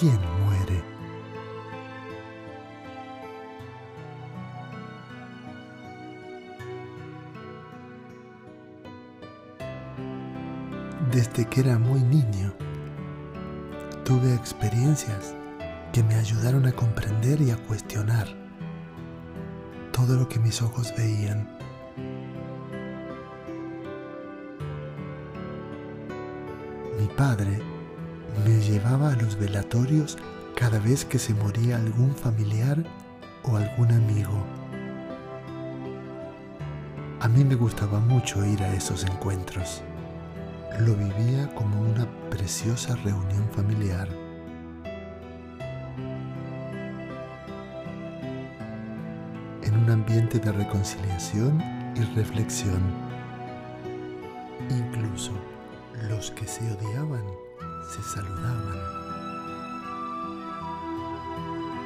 ¿Quién muere? Desde que era muy niño, tuve experiencias que me ayudaron a comprender y a cuestionar todo lo que mis ojos veían. Mi padre me llevaba a los velatorios cada vez que se moría algún familiar o algún amigo. A mí me gustaba mucho ir a esos encuentros. Lo vivía como una preciosa reunión familiar. En un ambiente de reconciliación y reflexión. Incluso los que se odiaban se saludaban.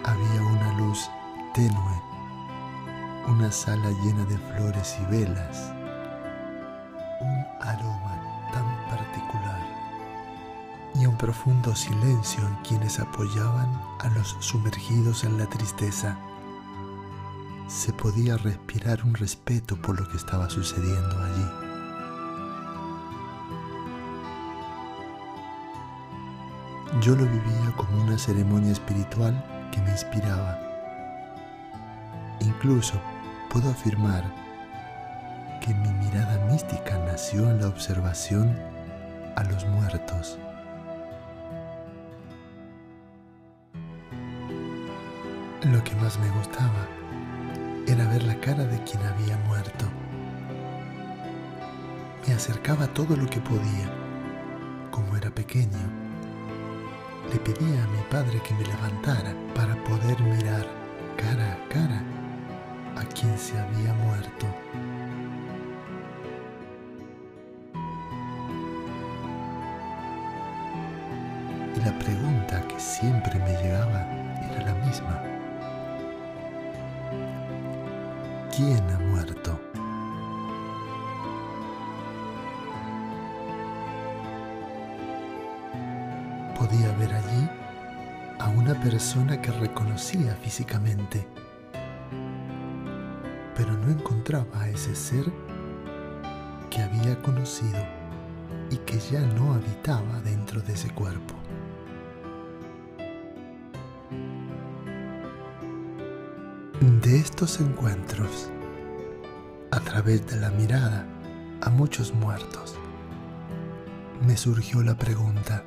Había una luz tenue, una sala llena de flores y velas, un aroma tan particular y un profundo silencio en quienes apoyaban a los sumergidos en la tristeza. Se podía respirar un respeto por lo que estaba sucediendo allí. Yo lo vivía como una ceremonia espiritual que me inspiraba. Incluso puedo afirmar que mi mirada mística nació en la observación a los muertos. Lo que más me gustaba era ver la cara de quien había muerto. Me acercaba todo lo que podía. Como era pequeño, le pedía a mi padre que me levantara para poder mirar cara a cara a quien se había muerto. Y la pregunta que siempre me llegaba era la misma. ¿Quién ha muerto? Persona que reconocía físicamente, pero no encontraba a ese ser que había conocido y que ya no habitaba dentro de ese cuerpo. De estos encuentros, a través de la mirada a muchos muertos, me surgió la pregunta,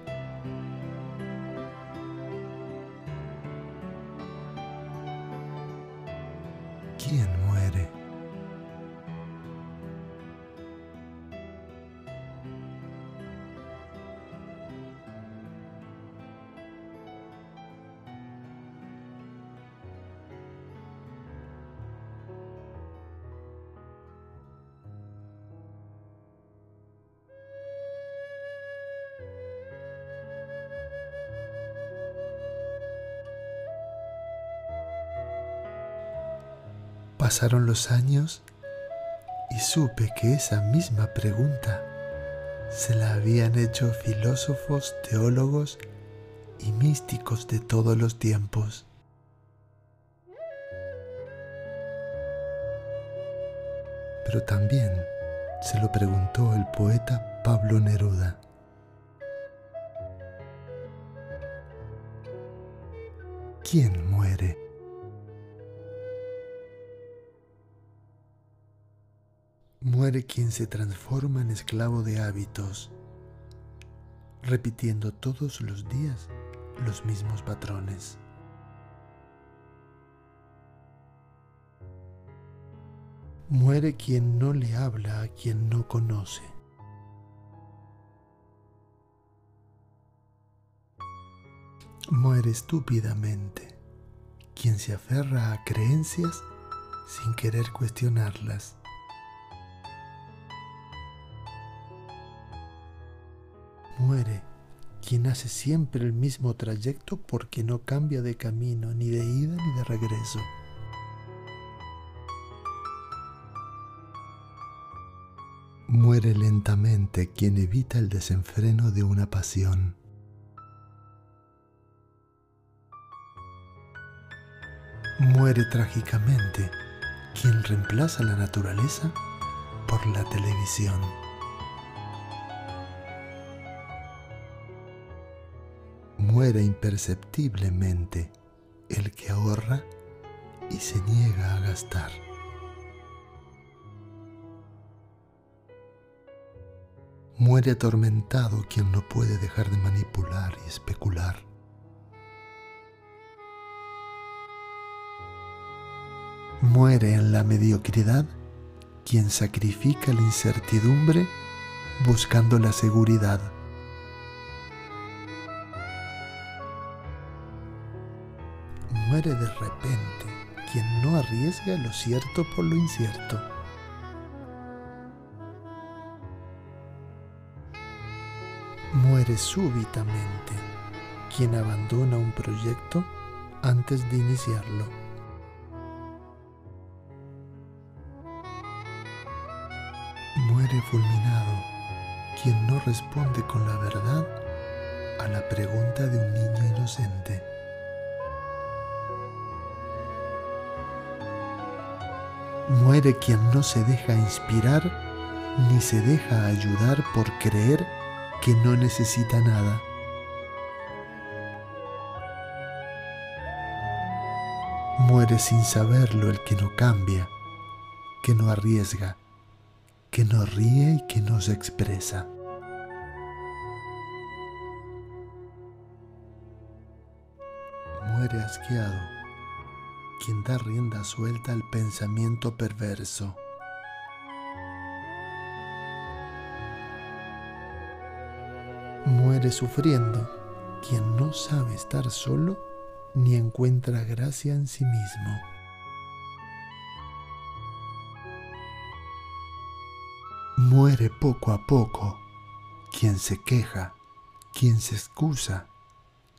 Pasaron los años y supe que esa misma pregunta se la habían hecho filósofos, teólogos y místicos de todos los tiempos. Pero también se lo preguntó el poeta Pablo Neruda. ¿Quién muere? Muere quien se transforma en esclavo de hábitos, repitiendo todos los días los mismos patrones. Muere quien no le habla a quien no conoce. Muere estúpidamente quien se aferra a creencias sin querer cuestionarlas. Muere quien hace siempre el mismo trayecto porque no cambia de camino ni de ida ni de regreso. Muere lentamente quien evita el desenfreno de una pasión. Muere trágicamente quien reemplaza la naturaleza por la televisión. Muere imperceptiblemente el que ahorra y se niega a gastar. Muere atormentado quien no puede dejar de manipular y especular. Muere en la mediocridad quien sacrifica la incertidumbre buscando la seguridad. Muere de repente quien no arriesga lo cierto por lo incierto. Muere súbitamente quien abandona un proyecto antes de iniciarlo. Muere fulminado quien no responde con la verdad a la pregunta de un niño inocente. Muere quien no se deja inspirar ni se deja ayudar por creer que no necesita nada. Muere sin saberlo el que no cambia, que no arriesga, que no ríe y que no se expresa. Muere asqueado quien da rienda suelta al pensamiento perverso. Muere sufriendo quien no sabe estar solo ni encuentra gracia en sí mismo. Muere poco a poco quien se queja, quien se excusa,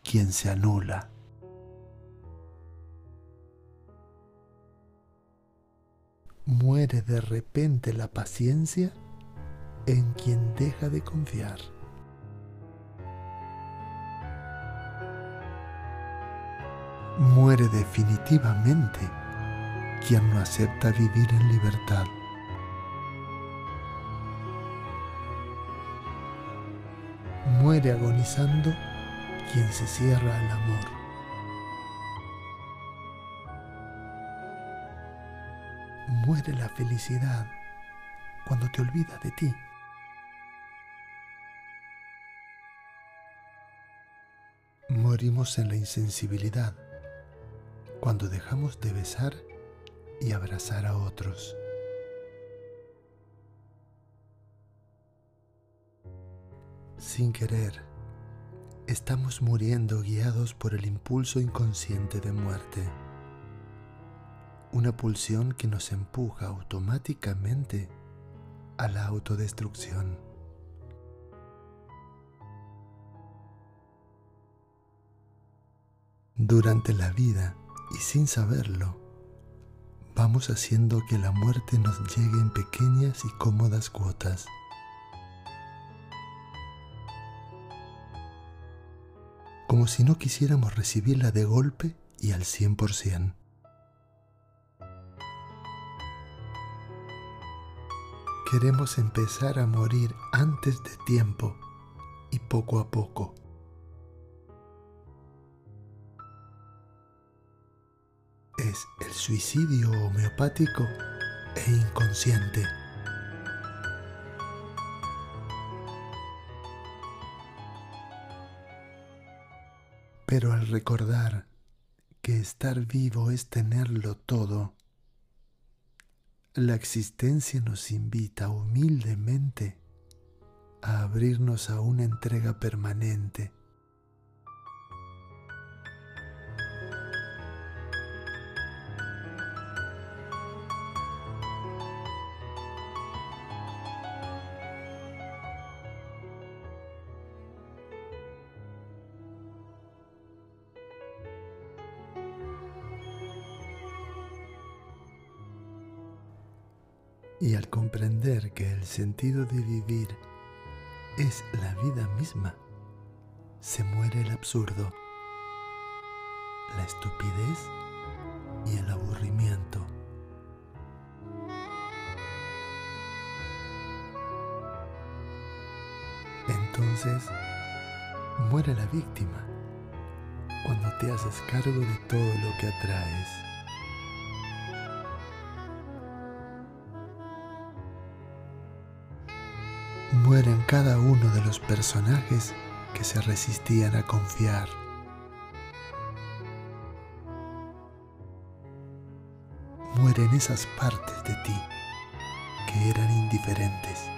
quien se anula. Muere de repente la paciencia en quien deja de confiar. Muere definitivamente quien no acepta vivir en libertad. Muere agonizando quien se cierra al amor. Muere la felicidad cuando te olvidas de ti. Morimos en la insensibilidad cuando dejamos de besar y abrazar a otros. Sin querer, estamos muriendo guiados por el impulso inconsciente de muerte, una pulsión que nos empuja automáticamente a la autodestrucción. Durante la vida y sin saberlo, vamos haciendo que la muerte nos llegue en pequeñas y cómodas cuotas. Como si no quisiéramos recibirla de golpe y al 100%. Queremos empezar a morir antes de tiempo y poco a poco. es el suicidio homeopático e inconsciente. Pero al recordar que estar vivo es tenerlo todo, la existencia nos invita humildemente a abrirnos a una entrega permanente sentido de vivir es la vida misma, se muere el absurdo, la estupidez y el aburrimiento. Entonces muere la víctima cuando te haces cargo de todo lo que atraes. Mueren cada uno de los personajes que se resistían a confiar. Mueren esas partes de ti que eran indiferentes.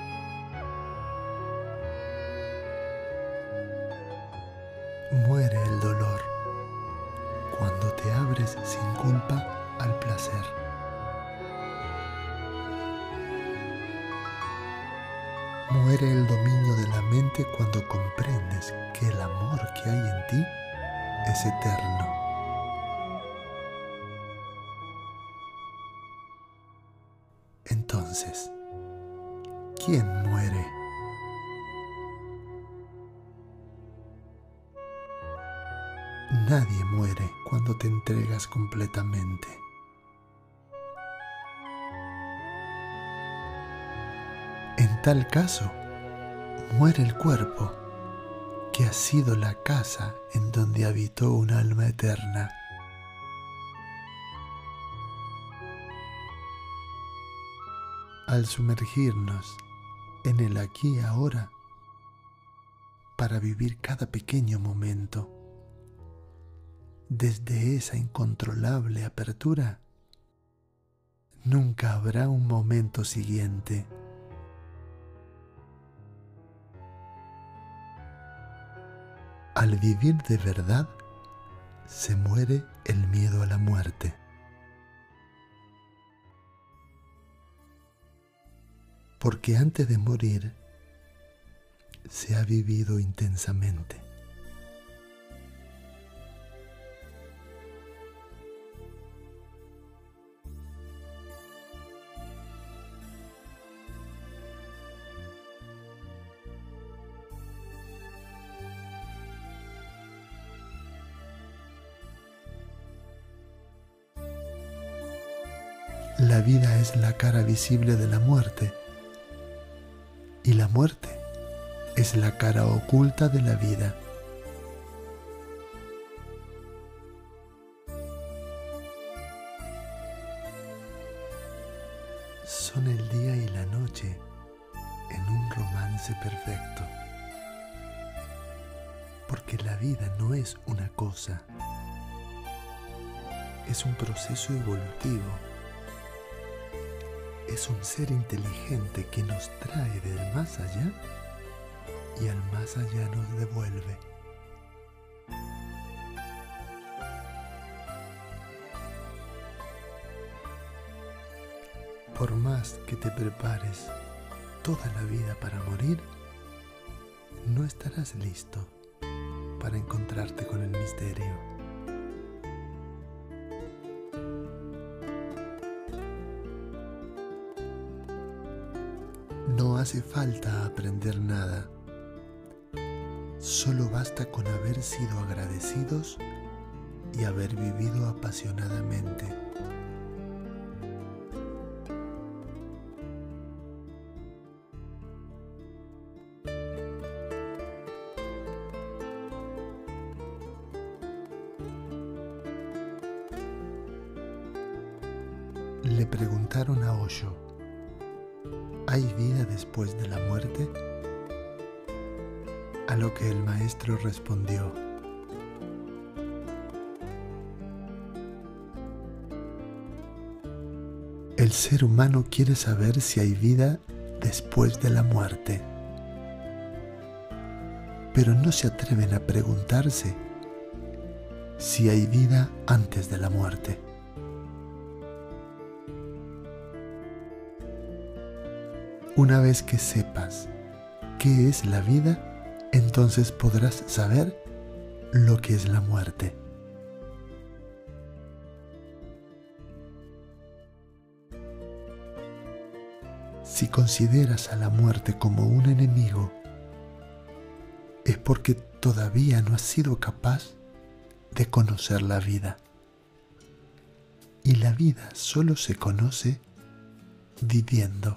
Entonces, ¿quién muere? Nadie muere cuando te entregas completamente. En tal caso, muere el cuerpo, que ha sido la casa en donde habitó un alma eterna. Al sumergirnos en el aquí y ahora, para vivir cada pequeño momento, desde esa incontrolable apertura, nunca habrá un momento siguiente. Al vivir de verdad, se muere el miedo a la muerte. Porque antes de morir, se ha vivido intensamente. La vida es la cara visible de la muerte y la muerte es la cara oculta de la vida. Son el día y la noche en un romance perfecto. Porque la vida no es una cosa, es un proceso evolutivo es un ser inteligente que nos trae del más allá y al más allá nos devuelve. Por más que te prepares toda la vida para morir, no estarás listo para encontrarte con el misterio. Hace falta aprender nada. Solo basta con haber sido agradecidos y haber vivido apasionadamente. Le preguntaron a Osho ¿Hay vida después de la muerte? A lo que el maestro respondió, El ser humano quiere saber si hay vida después de la muerte, pero no se atreven a preguntarse si hay vida antes de la muerte. Una vez que sepas qué es la vida, entonces podrás saber lo que es la muerte. Si consideras a la muerte como un enemigo, es porque todavía no has sido capaz de conocer la vida. y la vida solo se conoce viviendo.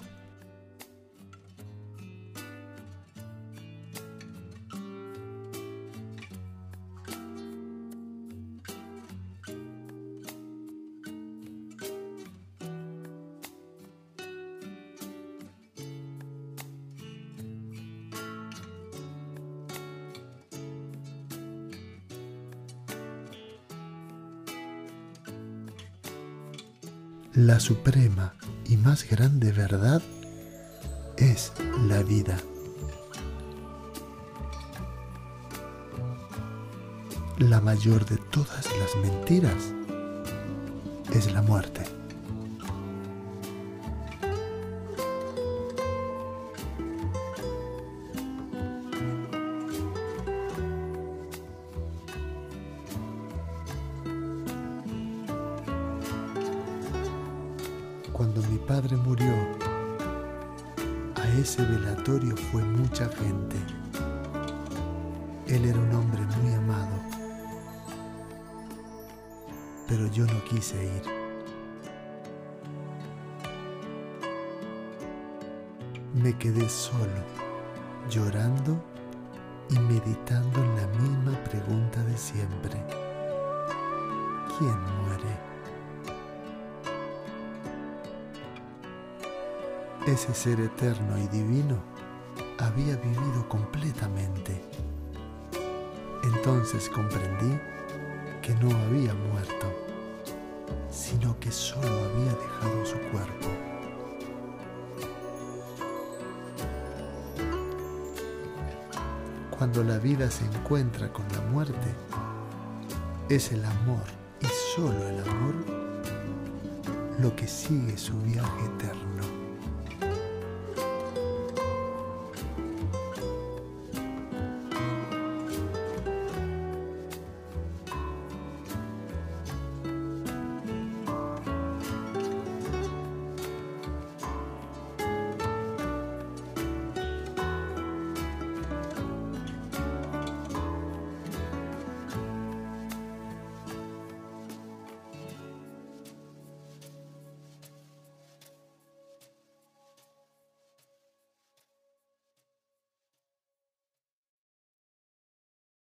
La suprema y más grande verdad es la vida. La mayor de todas las mentiras es la muerte. Cuando mi padre murió, a ese velatorio fue mucha gente. Él era un hombre muy amado, pero yo no quise ir. Me quedé solo, llorando y meditando en la misma pregunta de siempre. ¿Quién muere? Ese ser eterno y divino había vivido completamente. Entonces comprendí que no había muerto, sino que solo había dejado su cuerpo. Cuando la vida se encuentra con la muerte, es el amor y solo el amor lo que sigue su viaje eterno.